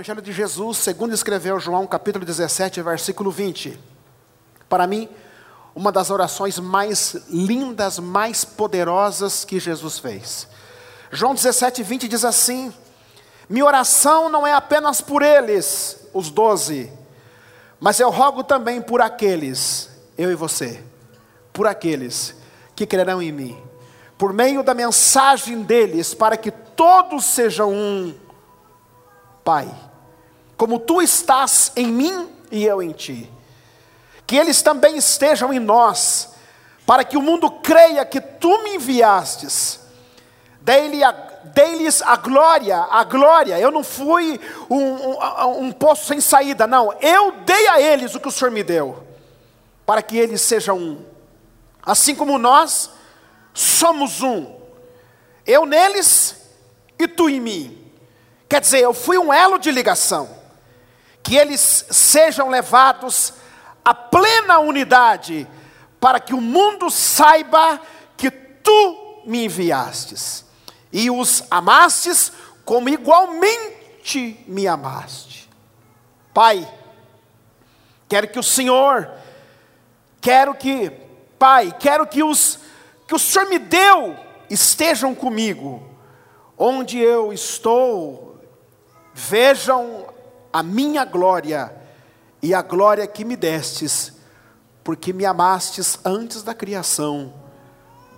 Evangelho de Jesus, segundo escreveu João, capítulo 17, versículo 20. Para mim, uma das orações mais lindas, mais poderosas que Jesus fez. João 17, 20 diz assim: Minha oração não é apenas por eles, os doze, mas eu rogo também por aqueles, eu e você, por aqueles que crerão em mim, por meio da mensagem deles, para que todos sejam um, Pai, como tu estás em mim e eu em ti, que eles também estejam em nós, para que o mundo creia que tu me enviastes, dei-lhes a glória, a glória, eu não fui um, um, um poço sem saída, não, eu dei a eles o que o Senhor me deu, para que eles sejam um, assim como nós somos um, eu neles e tu em mim. Quer dizer, eu fui um elo de ligação, que eles sejam levados à plena unidade, para que o mundo saiba que tu me enviastes, e os amastes como igualmente me amaste. Pai, quero que o Senhor, quero que, Pai, quero que os que o Senhor me deu estejam comigo, onde eu estou, vejam a minha glória e a glória que me destes, porque me amastes antes da criação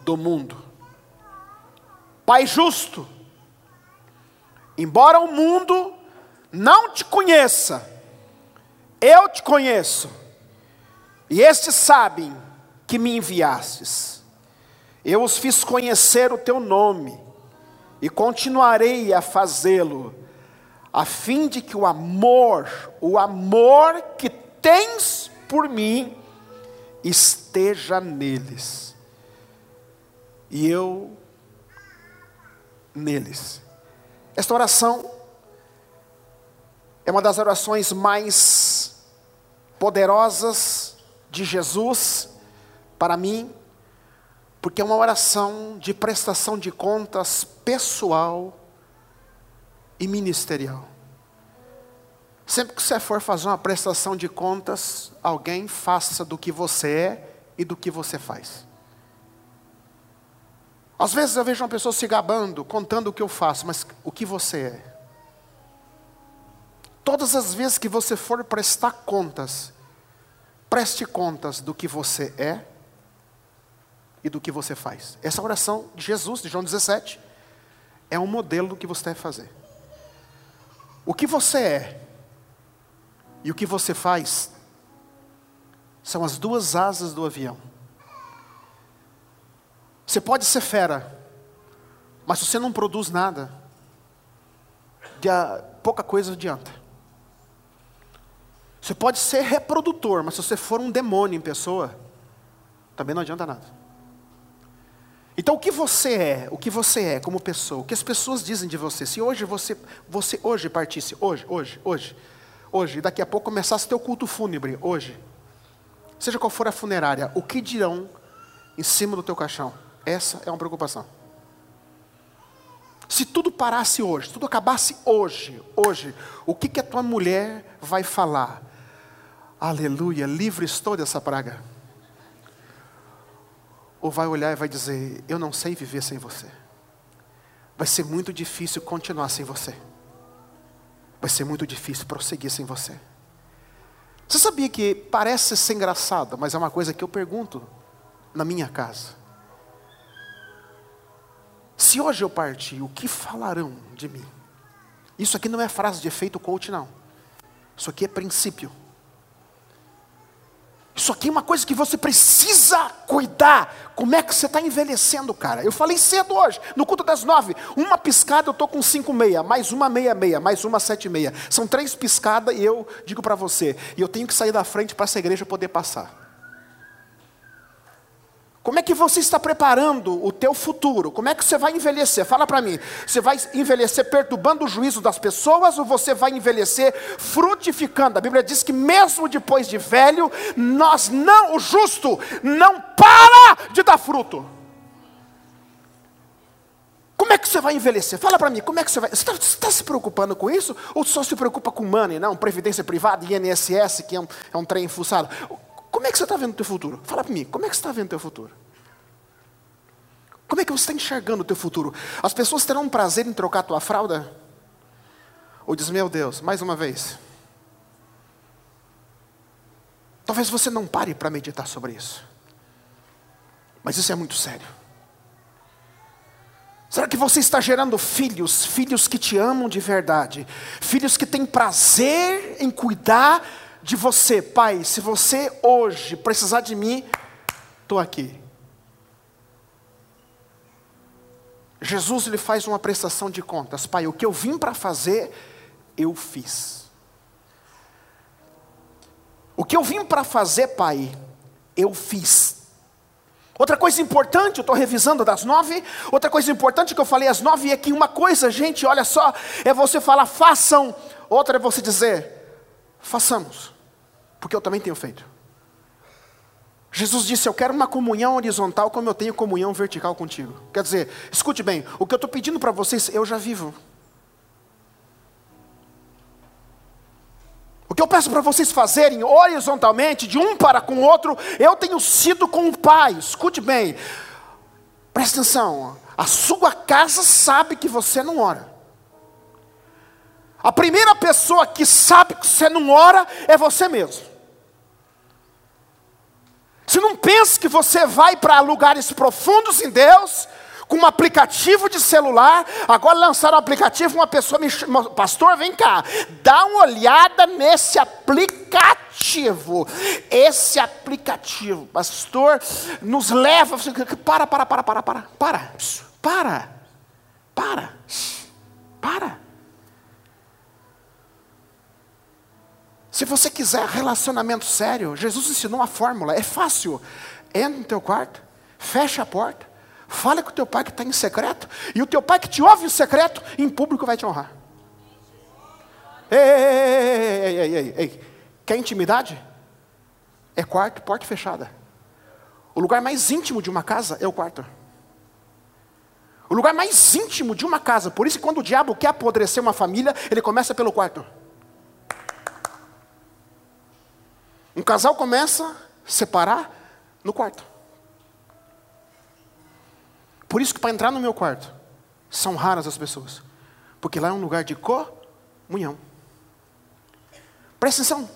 do mundo. Pai justo, embora o mundo não te conheça, eu te conheço, e estes sabem que me enviastes. Eu os fiz conhecer o teu nome e continuarei a fazê-lo, a fim de que o amor, o amor que tens por mim, esteja neles e eu neles. Esta oração é uma das orações mais poderosas de Jesus para mim porque é uma oração de prestação de contas pessoal e ministerial. Sempre que você for fazer uma prestação de contas, alguém faça do que você é e do que você faz. Às vezes eu vejo uma pessoa se gabando, contando o que eu faço, mas o que você é. Todas as vezes que você for prestar contas, preste contas do que você é e do que você faz. Essa oração de Jesus, de João 17, é um modelo do que você deve fazer. O que você é e o que você faz são as duas asas do avião. Você pode ser fera, mas se você não produz nada, pouca coisa adianta. Você pode ser reprodutor, mas se você for um demônio em pessoa, também não adianta nada. Então o que você é, o que você é como pessoa, o que as pessoas dizem de você, se hoje você, você hoje partisse, hoje, hoje, hoje, hoje, daqui a pouco começasse teu culto fúnebre, hoje, seja qual for a funerária, o que dirão em cima do teu caixão? Essa é uma preocupação. Se tudo parasse hoje, tudo acabasse hoje, hoje, o que, que a tua mulher vai falar? Aleluia, livre estou dessa praga ou vai olhar e vai dizer: Eu não sei viver sem você. Vai ser muito difícil continuar sem você. Vai ser muito difícil prosseguir sem você. Você sabia que parece ser engraçado, mas é uma coisa que eu pergunto na minha casa. Se hoje eu partir, o que falarão de mim? Isso aqui não é frase de efeito coach, não. Isso aqui é princípio. Isso aqui é uma coisa que você precisa cuidar. Como é que você está envelhecendo, cara? Eu falei cedo hoje, no culto das nove. Uma piscada eu estou com cinco meia, mais uma meia meia, mais uma sete meia. São três piscadas e eu digo para você, e eu tenho que sair da frente para essa igreja poder passar. Como é que você está preparando o teu futuro? Como é que você vai envelhecer? Fala para mim. Você vai envelhecer perturbando o juízo das pessoas ou você vai envelhecer frutificando? A Bíblia diz que mesmo depois de velho, nós não, o justo não para de dar fruto. Como é que você vai envelhecer? Fala para mim, como é que você vai. Você está tá se preocupando com isso? Ou só se preocupa com money, não? Previdência privada, INSS, que é um, é um trem fuçado. Como é que você está vendo o teu futuro? Fala para mim, como é que você está vendo o teu futuro? Como é que você está enxergando o teu futuro? As pessoas terão um prazer em trocar a tua fralda? Ou diz, meu Deus, mais uma vez. Talvez você não pare para meditar sobre isso. Mas isso é muito sério. Será que você está gerando filhos, filhos que te amam de verdade, filhos que têm prazer em cuidar de você, pai? Se você hoje precisar de mim, estou aqui. Jesus lhe faz uma prestação de contas, pai. O que eu vim para fazer, eu fiz. O que eu vim para fazer, pai, eu fiz. Outra coisa importante, eu estou revisando das nove. Outra coisa importante que eu falei às nove é que uma coisa, gente, olha só, é você falar façam. Outra é você dizer façamos, porque eu também tenho feito. Jesus disse: Eu quero uma comunhão horizontal como eu tenho comunhão vertical contigo. Quer dizer, escute bem, o que eu estou pedindo para vocês, eu já vivo. O que eu peço para vocês fazerem horizontalmente, de um para com o outro, eu tenho sido com o Pai. Escute bem, preste atenção. A sua casa sabe que você não ora. A primeira pessoa que sabe que você não ora é você mesmo. Você não pense que você vai para lugares profundos em Deus, com um aplicativo de celular. Agora lançaram um aplicativo, uma pessoa me chama, pastor, vem cá, dá uma olhada nesse aplicativo. Esse aplicativo, pastor, nos leva. Para, para, para, para, para, para, para, para. Se você quiser relacionamento sério, Jesus ensinou uma fórmula, é fácil. Entra no teu quarto, fecha a porta, Fale com o teu pai que está em secreto, e o teu pai que te ouve em secreto, em público vai te honrar. Ei, ei, ei, ei, ei, Quer intimidade? É quarto, porta fechada. O lugar mais íntimo de uma casa é o quarto. O lugar mais íntimo de uma casa, por isso quando o diabo quer apodrecer uma família, ele começa pelo quarto. Um casal começa a separar no quarto. Por isso que para entrar no meu quarto, são raras as pessoas. Porque lá é um lugar de comunhão. Presta atenção.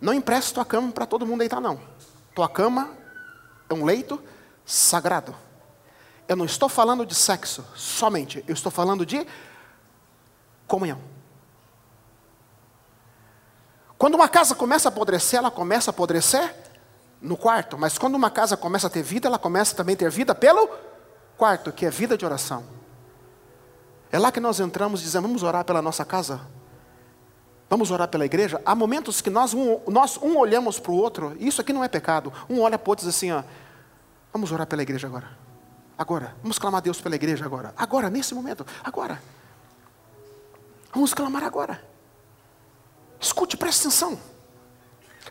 Não empresta tua cama para todo mundo deitar, não. Tua cama é um leito sagrado. Eu não estou falando de sexo somente, eu estou falando de comunhão. Quando uma casa começa a apodrecer, ela começa a apodrecer no quarto, mas quando uma casa começa a ter vida, ela começa também a ter vida pelo quarto, que é vida de oração. É lá que nós entramos e dizemos: vamos orar pela nossa casa, vamos orar pela igreja. Há momentos que nós um, nós, um olhamos para o outro, e isso aqui não é pecado. Um olha para o outro e diz assim: ó, vamos orar pela igreja agora. Agora, vamos clamar a Deus pela igreja agora. Agora, nesse momento, agora. Vamos clamar agora. Escute, preste atenção.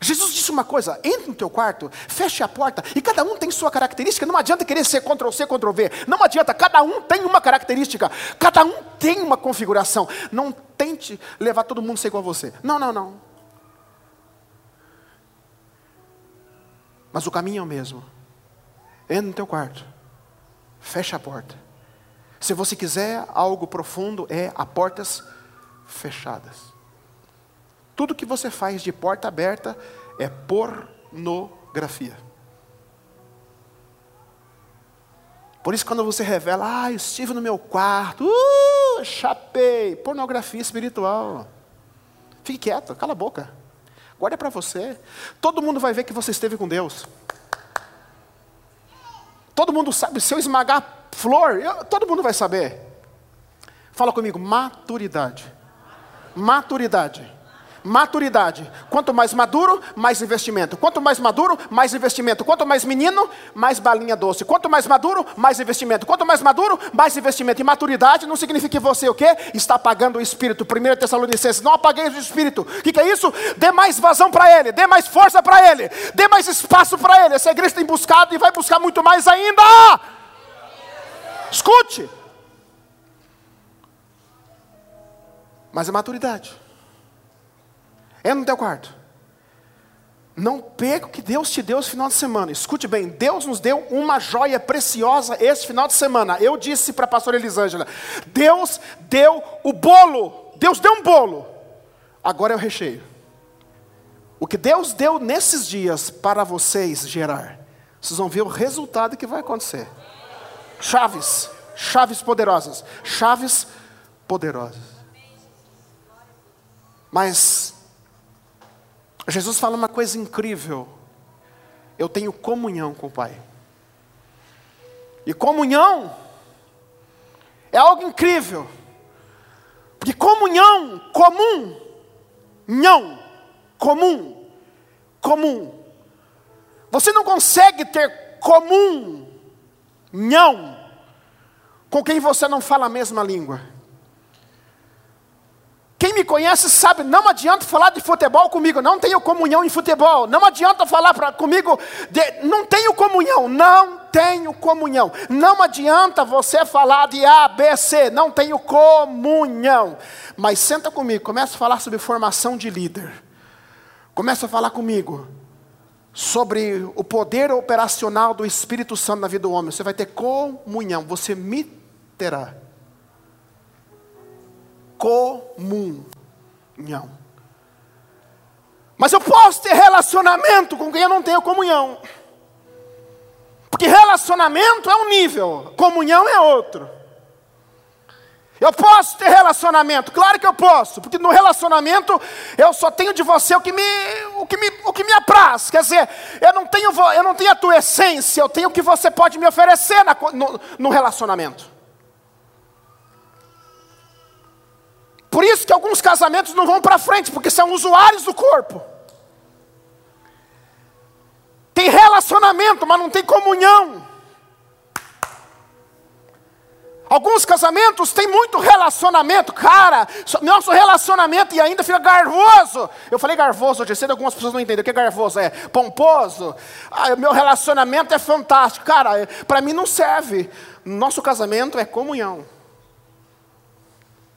Jesus disse uma coisa: entre no teu quarto, feche a porta, e cada um tem sua característica. Não adianta querer ser Ctrl C, Ctrl V. Não adianta, cada um tem uma característica, cada um tem uma configuração. Não tente levar todo mundo a ser igual a você. Não, não, não. Mas o caminho é o mesmo. Entra no teu quarto, feche a porta. Se você quiser algo profundo, é a portas fechadas. Tudo que você faz de porta aberta é pornografia. Por isso, quando você revela, ah, eu estive no meu quarto, uh, chapei, pornografia espiritual. Fique quieto, cala a boca. Guarda para você. Todo mundo vai ver que você esteve com Deus. Todo mundo sabe, se eu esmagar flor, eu, todo mundo vai saber. Fala comigo, maturidade. Maturidade. Maturidade. Quanto mais maduro, mais investimento. Quanto mais maduro, mais investimento. Quanto mais menino, mais balinha doce. Quanto mais maduro, mais investimento. Quanto mais maduro, mais investimento. E maturidade não significa que você o quê? Está apagando o espírito. 1 Tessalonicenses, não apaguei o espírito. O que, que é isso? Dê mais vazão para ele, dê mais força para ele, dê mais espaço para ele. Essa igreja tem buscado e vai buscar muito mais ainda. Escute. Mas é maturidade. É no teu quarto. Não perca o que Deus te deu esse final de semana. Escute bem, Deus nos deu uma joia preciosa esse final de semana. Eu disse para a pastora Elisângela: Deus deu o bolo. Deus deu um bolo. Agora é o recheio. O que Deus deu nesses dias para vocês gerar, vocês vão ver o resultado que vai acontecer. Chaves, chaves poderosas, chaves poderosas. Mas Jesus fala uma coisa incrível. Eu tenho comunhão com o Pai. E comunhão é algo incrível. Porque comunhão, comum, não, comum, comum. Você não consegue ter comum, não, com quem você não fala a mesma língua. Quem me conhece sabe, não adianta falar de futebol comigo, não tenho comunhão em futebol. Não adianta falar pra, comigo, de, não tenho comunhão, não tenho comunhão. Não adianta você falar de A, B, C, não tenho comunhão. Mas senta comigo, começa a falar sobre formação de líder. Começa a falar comigo sobre o poder operacional do Espírito Santo na vida do homem. Você vai ter comunhão, você me terá comunhão. Mas eu posso ter relacionamento com quem eu não tenho comunhão. Porque relacionamento é um nível, comunhão é outro. Eu posso ter relacionamento, claro que eu posso, porque no relacionamento eu só tenho de você o que me, o que me, o que me apraz. Quer dizer, eu não tenho, eu não tenho a tua essência, eu tenho o que você pode me oferecer na, no, no relacionamento. Por isso que alguns casamentos não vão para frente, porque são usuários do corpo. Tem relacionamento, mas não tem comunhão. Alguns casamentos têm muito relacionamento, cara. Nosso relacionamento e ainda fica garvoso. Eu falei garvoso hoje cedo, algumas pessoas não entendem o que é garvoso, é pomposo. Ah, meu relacionamento é fantástico, cara. Para mim não serve. Nosso casamento é comunhão.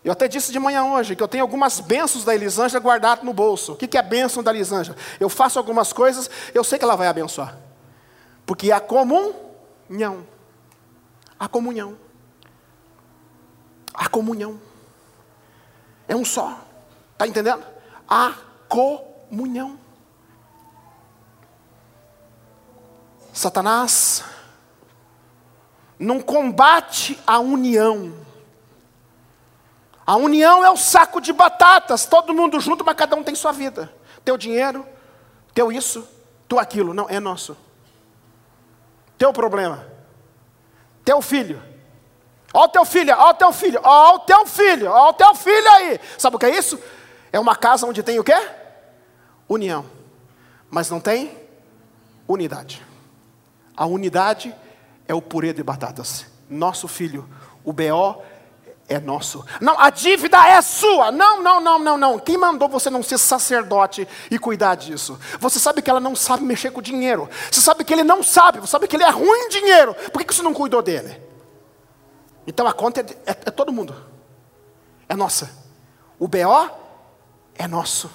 Eu até disse de manhã hoje que eu tenho algumas bênçãos da Elisângela guardadas no bolso. O que é bênção da Elisângela? Eu faço algumas coisas, eu sei que ela vai abençoar. Porque a comunhão. A comunhão. A comunhão. É um só. Está entendendo? A comunhão. Satanás não combate a união a união é o saco de batatas, todo mundo junto, mas cada um tem sua vida. Teu dinheiro, teu isso, tu aquilo. Não, é nosso. Teu problema. Teu filho. Ó o teu filho, ó o teu filho, ó o teu filho, ó o teu filho aí. Sabe o que é isso? É uma casa onde tem o quê? União. Mas não tem unidade. A unidade é o purê de batatas. Nosso filho, o BO é nosso. Não, a dívida é sua. Não, não, não, não, não. Quem mandou você não ser sacerdote e cuidar disso? Você sabe que ela não sabe mexer com dinheiro. Você sabe que ele não sabe. Você sabe que ele é ruim em dinheiro. Por que você não cuidou dele? Então a conta é, é, é todo mundo. É nossa. O BO é nosso.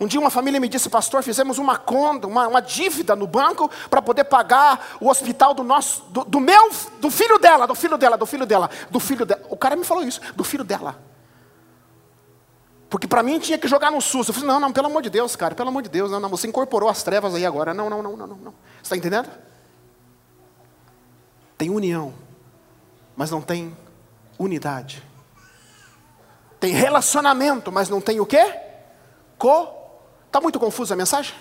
Um dia uma família me disse, pastor, fizemos uma conta, uma, uma dívida no banco para poder pagar o hospital do nosso, do, do, meu, do filho dela, do filho dela, do filho dela, do filho dela. O cara me falou isso, do filho dela. Porque para mim tinha que jogar no SUS. Eu falei, não, não, pelo amor de Deus, cara, pelo amor de Deus, não, não, você incorporou as trevas aí agora. Não, não, não, não, não. não. Você está entendendo? Tem união, mas não tem unidade. Tem relacionamento, mas não tem o quê? Co Está muito confusa a mensagem?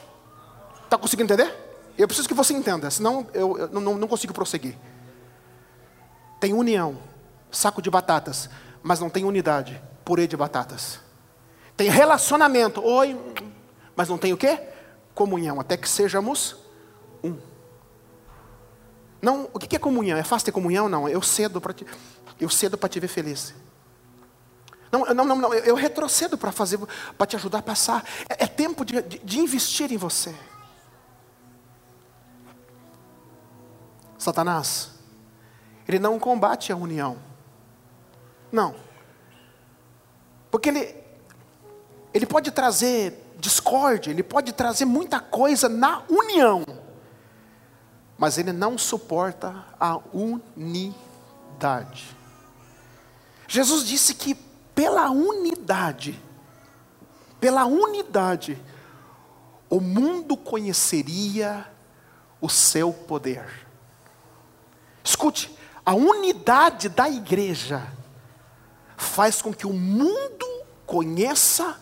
Está conseguindo entender? Eu preciso que você entenda, senão eu, eu não, não consigo prosseguir. Tem união, saco de batatas, mas não tem unidade, purê de batatas. Tem relacionamento, oi, mas não tem o quê? Comunhão, até que sejamos um. Não, o que é comunhão? É fácil ter comunhão? Não, eu cedo para te, eu cedo para te ver feliz. Não, não, não, não eu retrocedo para fazer, para te ajudar a passar. É, é tempo de, de, de investir em você. Satanás ele não combate a união. Não. Porque ele, ele pode trazer discórdia, ele pode trazer muita coisa na união, mas ele não suporta a unidade. Jesus disse que pela unidade, pela unidade, o mundo conheceria o seu poder. Escute, a unidade da igreja faz com que o mundo conheça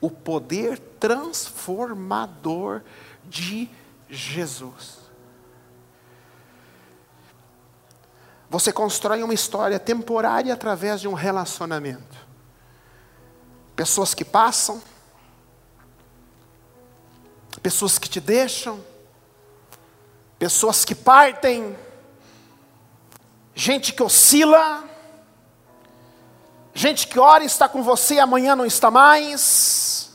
o poder transformador de Jesus. Você constrói uma história temporária através de um relacionamento. Pessoas que passam, pessoas que te deixam, pessoas que partem, gente que oscila, gente que ora está com você e amanhã não está mais,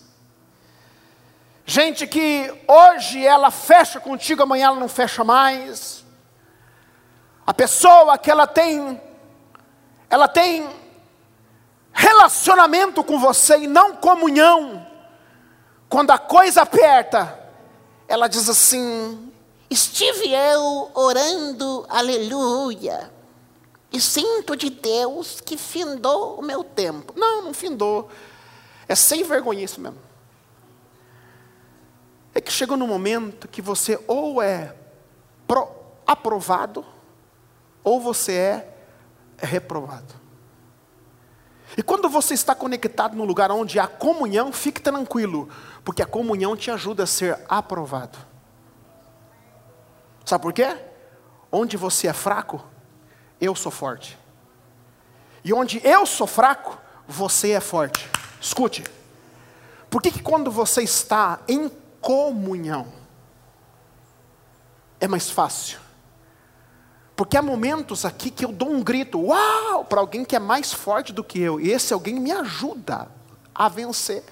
gente que hoje ela fecha contigo, amanhã ela não fecha mais, a pessoa que ela tem, ela tem relacionamento com você e não comunhão, quando a coisa aperta, ela diz assim: Estive eu orando, aleluia, e sinto de Deus que findou o meu tempo. Não, não findou. É sem vergonha isso mesmo. É que chega no momento que você ou é pro, aprovado, ou você é reprovado. E quando você está conectado no lugar onde há comunhão, fique tranquilo, porque a comunhão te ajuda a ser aprovado. Sabe por quê? Onde você é fraco, eu sou forte. E onde eu sou fraco, você é forte. Escute. Por que, que quando você está em comunhão, é mais fácil? Porque há momentos aqui que eu dou um grito, uau, para alguém que é mais forte do que eu, e esse alguém me ajuda a vencer.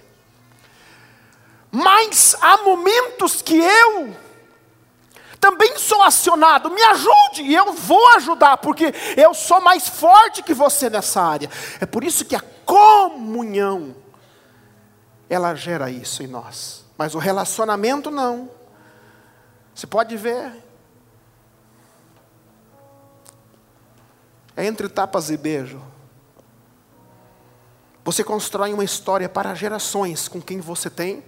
Mas há momentos que eu também sou acionado, me ajude, e eu vou ajudar, porque eu sou mais forte que você nessa área. É por isso que a comunhão, ela gera isso em nós, mas o relacionamento não. Você pode ver, é entre tapas e beijo. Você constrói uma história para gerações com quem você tem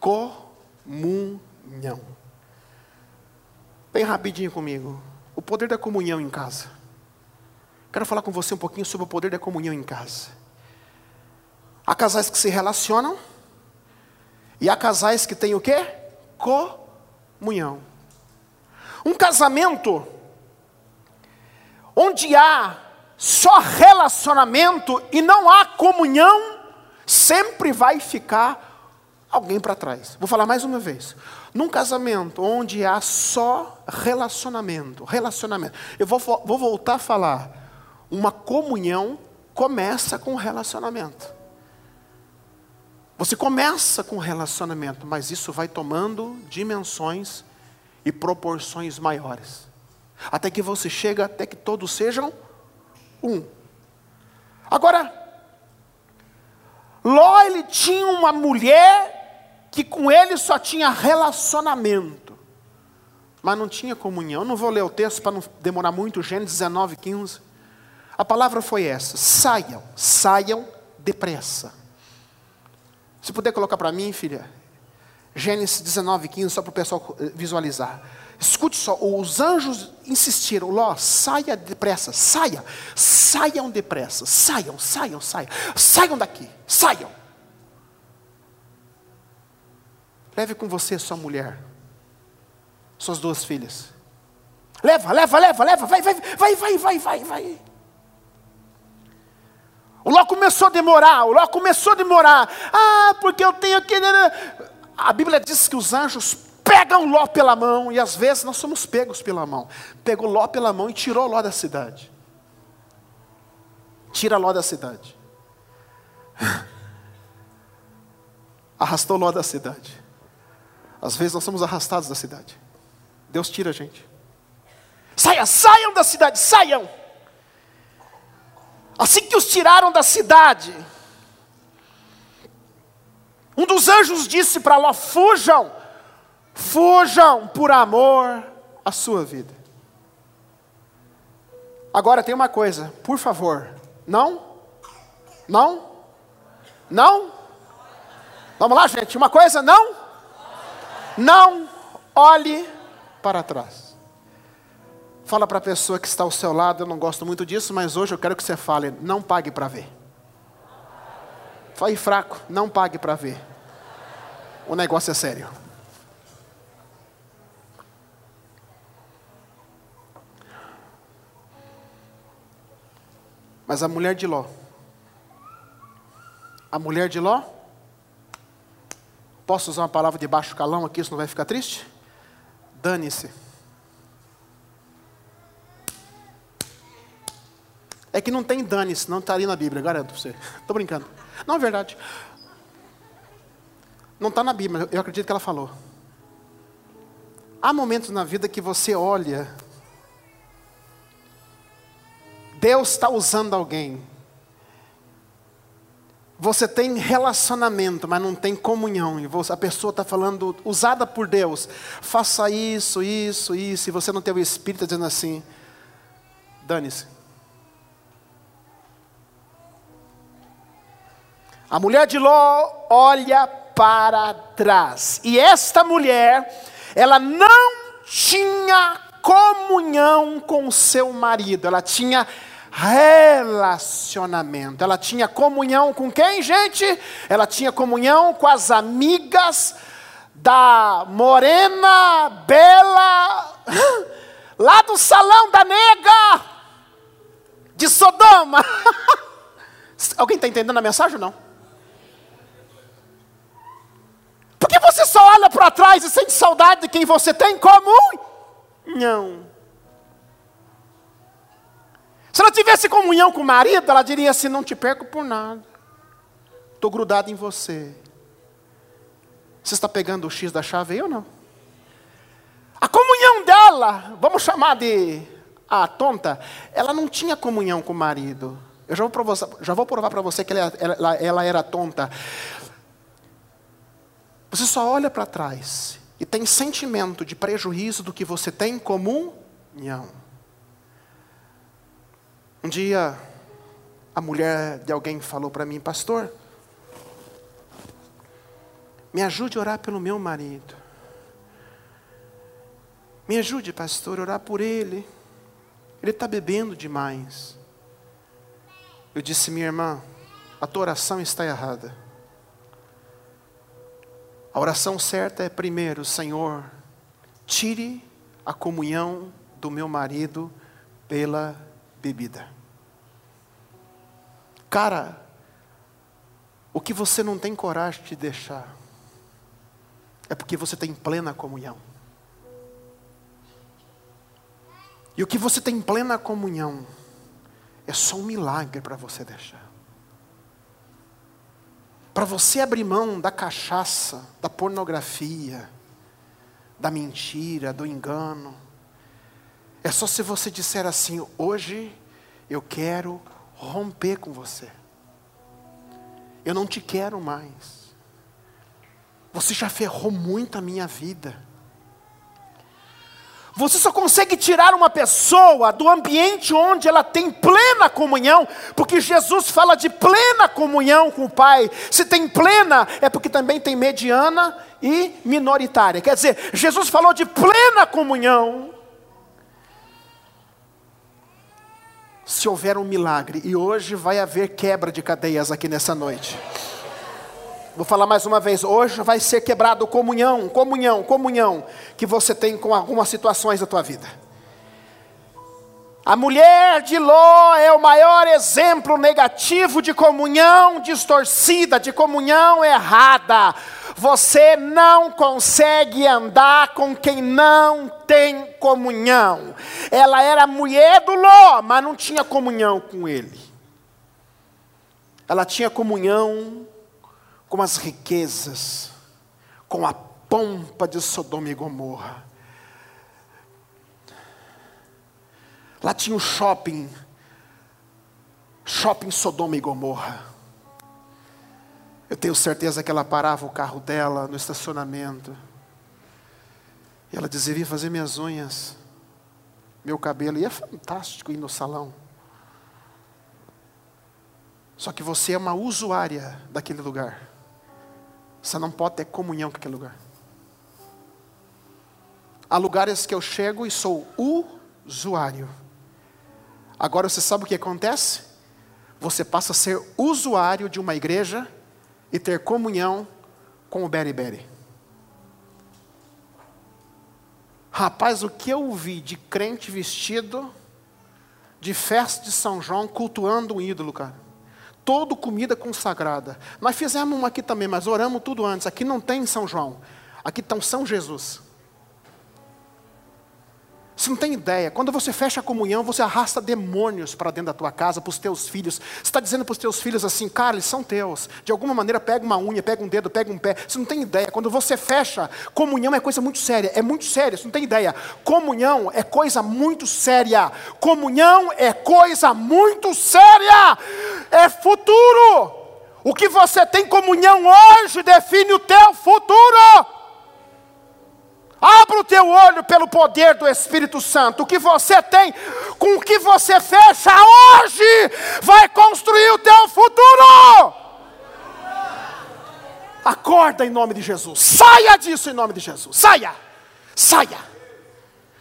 comunhão. Bem rapidinho comigo. O poder da comunhão em casa. Quero falar com você um pouquinho sobre o poder da comunhão em casa. Há casais que se relacionam e há casais que têm o quê? Comunhão. Um casamento onde há só relacionamento e não há comunhão, sempre vai ficar alguém para trás. Vou falar mais uma vez. Num casamento onde há só relacionamento, relacionamento. Eu vou, vou voltar a falar. Uma comunhão começa com relacionamento. Você começa com relacionamento, mas isso vai tomando dimensões e proporções maiores. Até que você chega até que todos sejam um. Agora, Ló ele tinha uma mulher que com ele só tinha relacionamento, mas não tinha comunhão. Eu não vou ler o texto para não demorar muito, Gênesis 19, 15. A palavra foi essa: saiam, saiam depressa. Se puder colocar para mim, filha, Gênesis 19, 15, só para o pessoal visualizar. Escute só, os anjos insistiram, Ló, saia depressa, saia, saiam depressa, saiam, saiam, saiam, saiam daqui, saiam. Leve com você sua mulher, suas duas filhas. Leva, leva, leva, leva, vai, vai, vai, vai, vai, vai, vai. O Ló começou a demorar, o Ló começou a demorar. Ah, porque eu tenho que. A Bíblia diz que os anjos pegam Ló pela mão, e às vezes nós somos pegos pela mão. Pegou Ló pela mão e tirou Ló da cidade. Tira Ló da cidade. Arrastou Ló da cidade. Às vezes nós somos arrastados da cidade. Deus tira a gente. Saia, saiam da cidade, saiam. Assim que os tiraram da cidade, um dos anjos disse para Ló: fujam, fujam por amor à sua vida. Agora tem uma coisa, por favor, não, não, não, vamos lá, gente, uma coisa, não, não olhe para trás. Fala para a pessoa que está ao seu lado, eu não gosto muito disso, mas hoje eu quero que você fale, não pague para ver. Foi fraco, não pague para ver. O negócio é sério. Mas a mulher de Ló, a mulher de Ló, posso usar uma palavra de baixo calão aqui, isso não vai ficar triste? Dane-se. É que não tem dane-se, não está ali na Bíblia, garanto para você. Estou brincando. Não é verdade. Não está na Bíblia, eu acredito que ela falou. Há momentos na vida que você olha, Deus está usando alguém. Você tem relacionamento, mas não tem comunhão. E você, a pessoa está falando, usada por Deus, faça isso, isso, isso, e você não tem o Espírito dizendo assim, dane-se. A mulher de Ló olha para trás. E esta mulher, ela não tinha comunhão com seu marido, ela tinha relacionamento. Ela tinha comunhão com quem, gente? Ela tinha comunhão com as amigas da morena, bela, lá do salão da nega de Sodoma. Alguém está entendendo a mensagem ou não? Porque você só olha para trás e sente saudade de quem você tem como? Não. Se ela tivesse comunhão com o marido, ela diria assim: Não te perco por nada. Estou grudado em você. Você está pegando o X da chave aí ou não? A comunhão dela, vamos chamar de a tonta, ela não tinha comunhão com o marido. Eu já vou provar, já vou provar para você que ela, ela, ela era tonta. Você só olha para trás e tem sentimento de prejuízo do que você tem em comunhão. Um dia, a mulher de alguém falou para mim, pastor, me ajude a orar pelo meu marido. Me ajude, pastor, a orar por ele. Ele está bebendo demais. Eu disse, minha irmã, a tua oração está errada. A oração certa é primeiro, Senhor, tire a comunhão do meu marido pela bebida. Cara, o que você não tem coragem de deixar é porque você tem plena comunhão. E o que você tem plena comunhão é só um milagre para você deixar. Para você abrir mão da cachaça, da pornografia, da mentira, do engano, é só se você disser assim: hoje eu quero romper com você. Eu não te quero mais. Você já ferrou muito a minha vida. Você só consegue tirar uma pessoa do ambiente onde ela tem plena comunhão, porque Jesus fala de plena comunhão com o Pai. Se tem plena, é porque também tem mediana e minoritária. Quer dizer, Jesus falou de plena comunhão. Se houver um milagre, e hoje vai haver quebra de cadeias aqui nessa noite. Vou falar mais uma vez, hoje vai ser quebrado comunhão, comunhão, comunhão que você tem com algumas situações da tua vida. A mulher de Ló é o maior exemplo negativo de comunhão distorcida, de comunhão errada. Você não consegue andar com quem não tem comunhão. Ela era mulher do Ló, mas não tinha comunhão com ele. Ela tinha comunhão com as riquezas, com a pompa de Sodoma e Gomorra. Lá tinha um shopping, shopping Sodoma e Gomorra. Eu tenho certeza que ela parava o carro dela no estacionamento. E ela dizia: Vim fazer minhas unhas, meu cabelo. E é fantástico ir no salão. Só que você é uma usuária daquele lugar. Você não pode ter comunhão com aquele lugar. Há lugares que eu chego e sou usuário. Agora você sabe o que acontece? Você passa a ser usuário de uma igreja e ter comunhão com o beriberi. Rapaz, o que eu vi de crente vestido de festa de São João cultuando um ídolo, cara. Todo comida consagrada. Nós fizemos uma aqui também, mas oramos tudo antes. Aqui não tem São João. Aqui está São Jesus. Você não tem ideia. Quando você fecha a comunhão, você arrasta demônios para dentro da tua casa, para os teus filhos. Você está dizendo para os teus filhos assim, cara, eles são teus. De alguma maneira, pega uma unha, pega um dedo, pega um pé. Você não tem ideia. Quando você fecha, comunhão é coisa muito séria. É muito séria, você não tem ideia. Comunhão é coisa muito séria. Comunhão é coisa muito séria. É futuro. O que você tem comunhão hoje define o teu futuro. Abra o teu olho pelo poder do Espírito Santo. O que você tem, com o que você fecha hoje, vai construir o teu futuro. Acorda em nome de Jesus. Saia disso em nome de Jesus. Saia. Saia.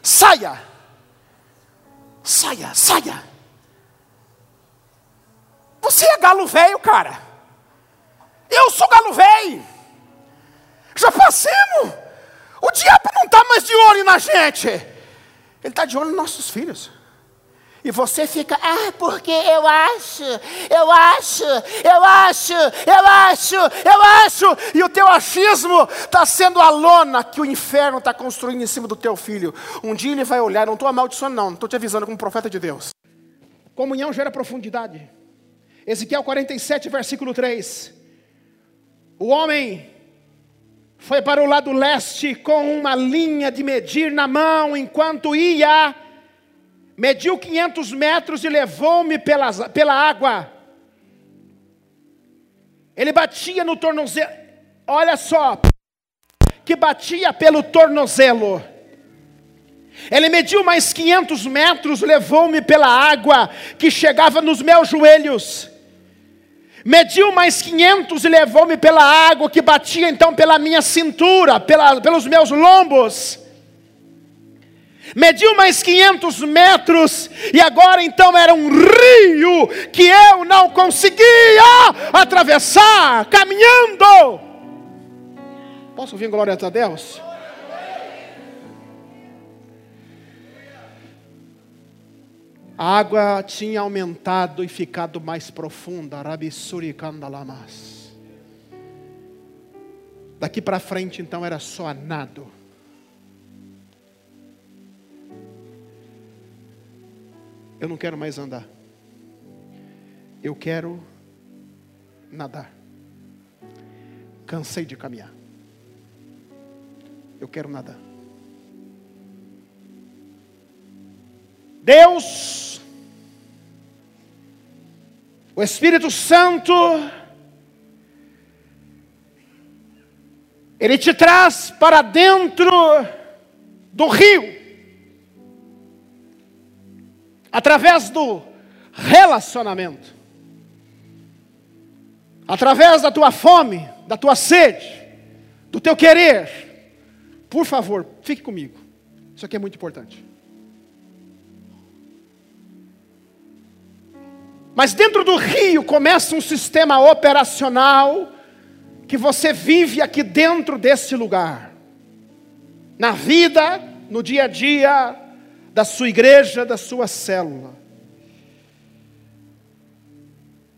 Saia. Saia, saia. Você é galo velho, cara. Eu sou galo velho. Já passemos. O diabo não está mais de olho na gente, ele está de olho nos nossos filhos. E você fica, ah, porque eu acho, eu acho, eu acho, eu acho, eu acho. E o teu achismo está sendo a lona que o inferno está construindo em cima do teu filho. Um dia ele vai olhar, não estou amaldiçoando, não, estou te avisando como profeta de Deus. Comunhão gera profundidade. Ezequiel 47, versículo 3. O homem foi para o lado leste com uma linha de medir na mão, enquanto ia, mediu 500 metros e levou-me pela, pela água. Ele batia no tornozelo, olha só, que batia pelo tornozelo. Ele mediu mais 500 metros, levou-me pela água que chegava nos meus joelhos. Mediu mais 500 e levou-me pela água que batia então pela minha cintura, pela, pelos meus lombos. Mediu mais 500 metros e agora então era um rio que eu não conseguia atravessar caminhando. Posso ouvir glória a Deus? A água tinha aumentado e ficado mais profunda. Daqui para frente, então, era só nado. Eu não quero mais andar. Eu quero nadar. Cansei de caminhar. Eu quero nadar. Deus, o Espírito Santo, Ele te traz para dentro do rio, através do relacionamento, através da tua fome, da tua sede, do teu querer. Por favor, fique comigo, isso aqui é muito importante. Mas dentro do rio começa um sistema operacional que você vive aqui dentro desse lugar. Na vida, no dia a dia da sua igreja, da sua célula.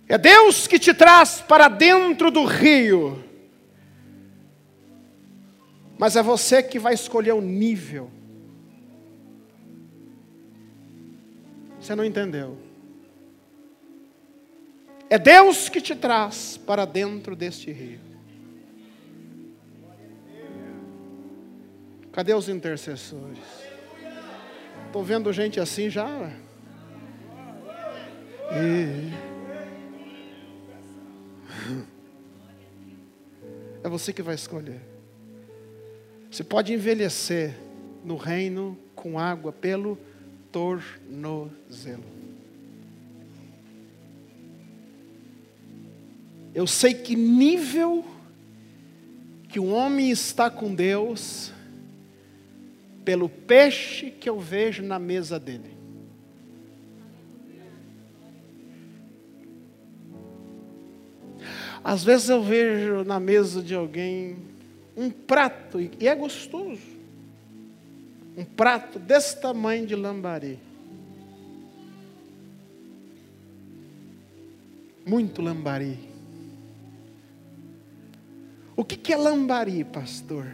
É Deus que te traz para dentro do rio. Mas é você que vai escolher o nível. Você não entendeu? É Deus que te traz para dentro deste rio. Cadê os intercessores? Estou vendo gente assim já. E... É você que vai escolher. Você pode envelhecer no reino com água pelo tornozelo. Eu sei que nível que o homem está com Deus pelo peixe que eu vejo na mesa dele. Às vezes eu vejo na mesa de alguém um prato, e é gostoso. Um prato desse tamanho de lambari. Muito lambari. O que, é lambari, pastor?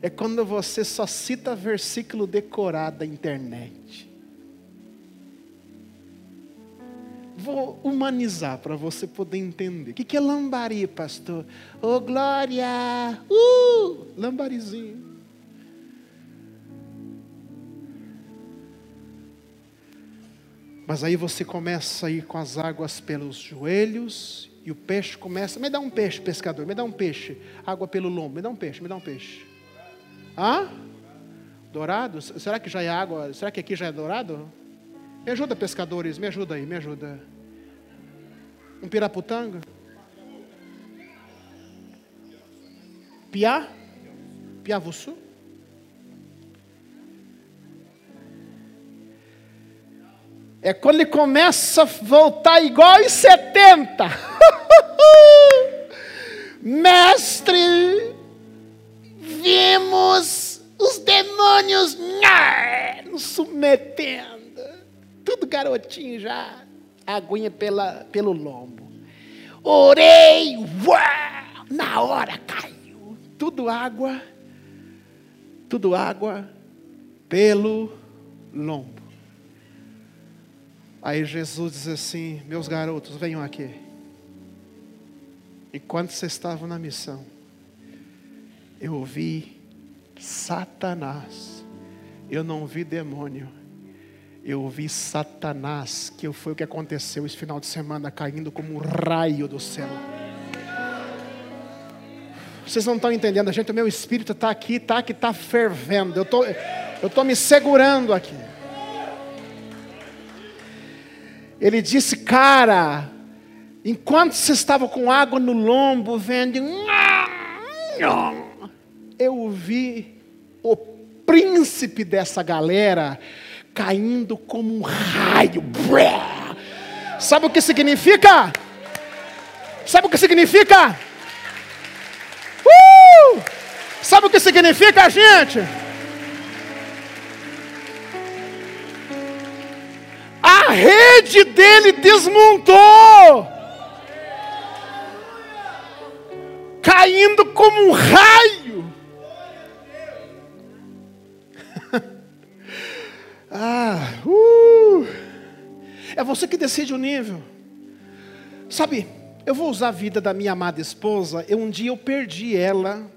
É quando você só cita versículo decorado da internet. Vou humanizar para você poder entender. O que é lambari, pastor? Ô oh, glória! Uh! Lambarizinho. Mas aí você começa a ir com as águas pelos joelhos e o peixe começa. Me dá um peixe, pescador, me dá um peixe. Água pelo lombo, me dá um peixe, me dá um peixe. Hã? Dourado? Será que já é água? Será que aqui já é dourado? Me ajuda, pescadores, me ajuda aí, me ajuda. Um piraputanga? Piá? Piavuçu? É quando ele começa a voltar igual em 70. Mestre, vimos os demônios nos submetendo tudo garotinho já, aguinha pela, pelo lombo. Orei, uau, na hora caiu. Tudo água, tudo água pelo lombo. Aí Jesus diz assim: Meus garotos, venham aqui. Enquanto vocês estavam na missão, eu ouvi Satanás, eu não vi demônio eu vi Satanás, que foi o que aconteceu esse final de semana, caindo como um raio do céu. Vocês não estão entendendo, gente. O meu espírito está aqui, está aqui, está fervendo. Eu tô, estou me segurando aqui. Ele disse, cara, enquanto você estava com água no lombo, vendo, eu vi o príncipe dessa galera caindo como um raio. Sabe o que significa? Sabe o que significa? Uh! Sabe o que significa, gente? A rede dele desmontou, caindo como um raio. Ah, uh, é você que decide o nível. Sabe, eu vou usar a vida da minha amada esposa. Eu, um dia eu perdi ela.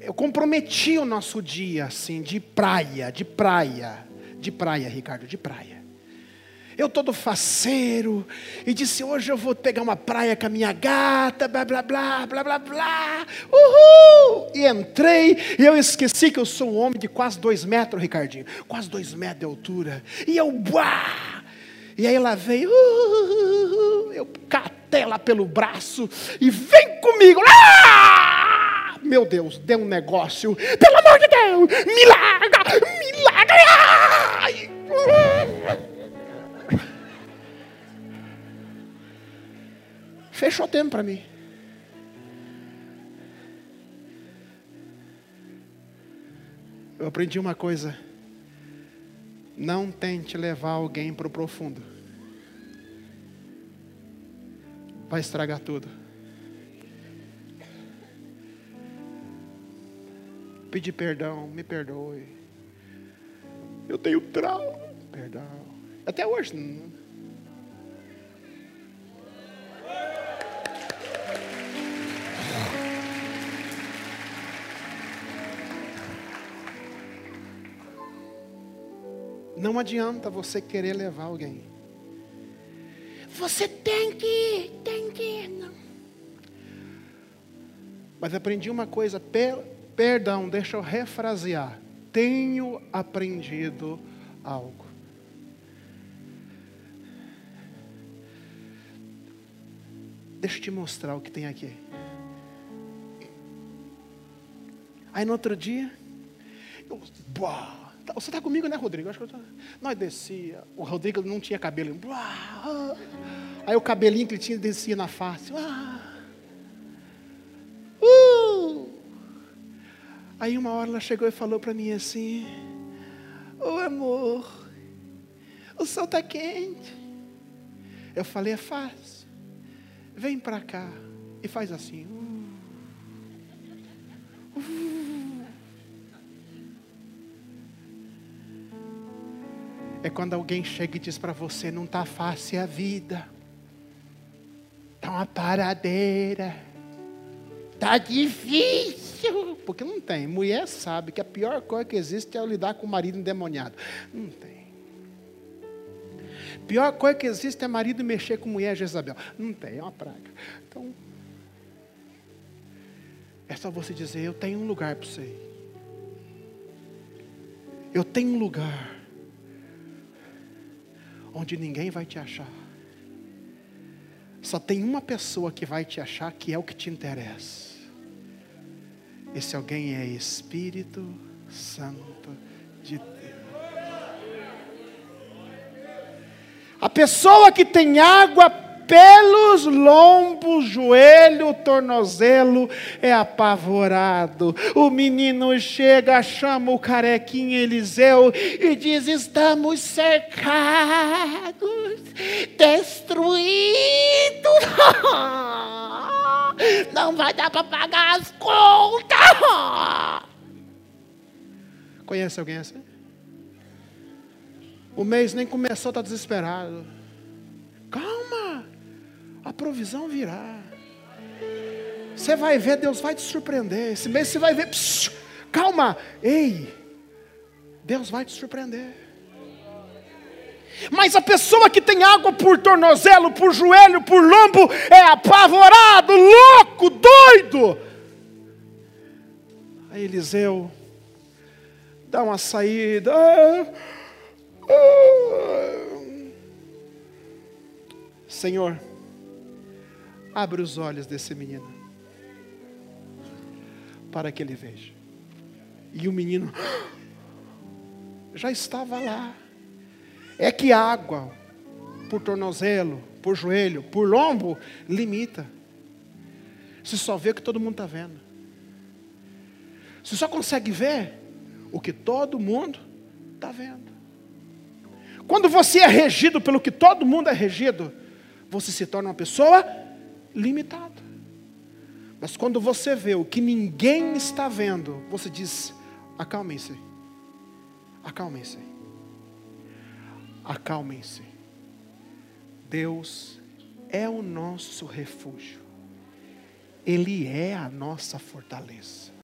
Eu comprometi o nosso dia assim de praia, de praia, de praia, Ricardo, de praia. Eu todo faceiro, e disse: Hoje eu vou pegar uma praia com a minha gata, blá blá blá, blá blá blá, uhul! E entrei, e eu esqueci que eu sou um homem de quase dois metros, Ricardinho, quase dois metros de altura, e eu, uá! E aí ela veio, uhul, eu catei ela pelo braço, e vem comigo, ah! Meu Deus, deu um negócio, pelo amor de Deus, me larga, me larga! Fechou tempo para mim. Eu aprendi uma coisa. Não tente levar alguém para o profundo. Vai estragar tudo. Pedir perdão, me perdoe. Eu tenho trauma. Perdão. Até hoje. Não Não adianta você querer levar alguém. você tem que ir, tem que ir. Não. Mas aprendi uma coisa, per, perdão, deixa eu refrasear. Tenho aprendido algo. Deixa eu te mostrar o que tem aqui. Aí no outro dia, eu, você está comigo, né, Rodrigo? Acho que eu tô, nós descia. O Rodrigo não tinha cabelo. Aí o cabelinho que ele tinha descia na face. Uh! Aí uma hora ela chegou e falou para mim assim: Ô oh, amor, o sol está quente. Eu falei: É fácil. Vem para cá e faz assim. Uh, uh. É quando alguém chega e diz para você: Não está fácil a vida, está uma paradeira, está difícil. Porque não tem. Mulher sabe que a pior coisa que existe é lidar com o marido endemoniado. Não tem. Pior coisa que existe é marido mexer com mulher Jezabel. Não tem, é uma praga. Então, é só você dizer: Eu tenho um lugar para você. Eu tenho um lugar onde ninguém vai te achar. Só tem uma pessoa que vai te achar que é o que te interessa. Esse alguém é Espírito Santo de Deus. A pessoa que tem água pelos lombos, joelho, tornozelo, é apavorado. O menino chega, chama o carequinho Eliseu e diz: Estamos cercados, destruídos. Não vai dar para pagar as contas. Conhece alguém assim? O mês nem começou, está desesperado. Calma, a provisão virá. Você vai ver, Deus vai te surpreender. Esse mês você vai ver. Psiu, calma, ei, Deus vai te surpreender. Mas a pessoa que tem água por tornozelo, por joelho, por lombo, é apavorado, louco, doido. Aí Eliseu dá uma saída. Senhor, abre os olhos desse menino, para que ele veja. E o menino já estava lá. É que água, por tornozelo, por joelho, por lombo, limita. Você só vê o que todo mundo está vendo. Você só consegue ver o que todo mundo está vendo. Quando você é regido pelo que todo mundo é regido, você se torna uma pessoa limitada. Mas quando você vê o que ninguém está vendo, você diz: acalmem-se, acalmem-se, acalmem-se. Deus é o nosso refúgio, Ele é a nossa fortaleza.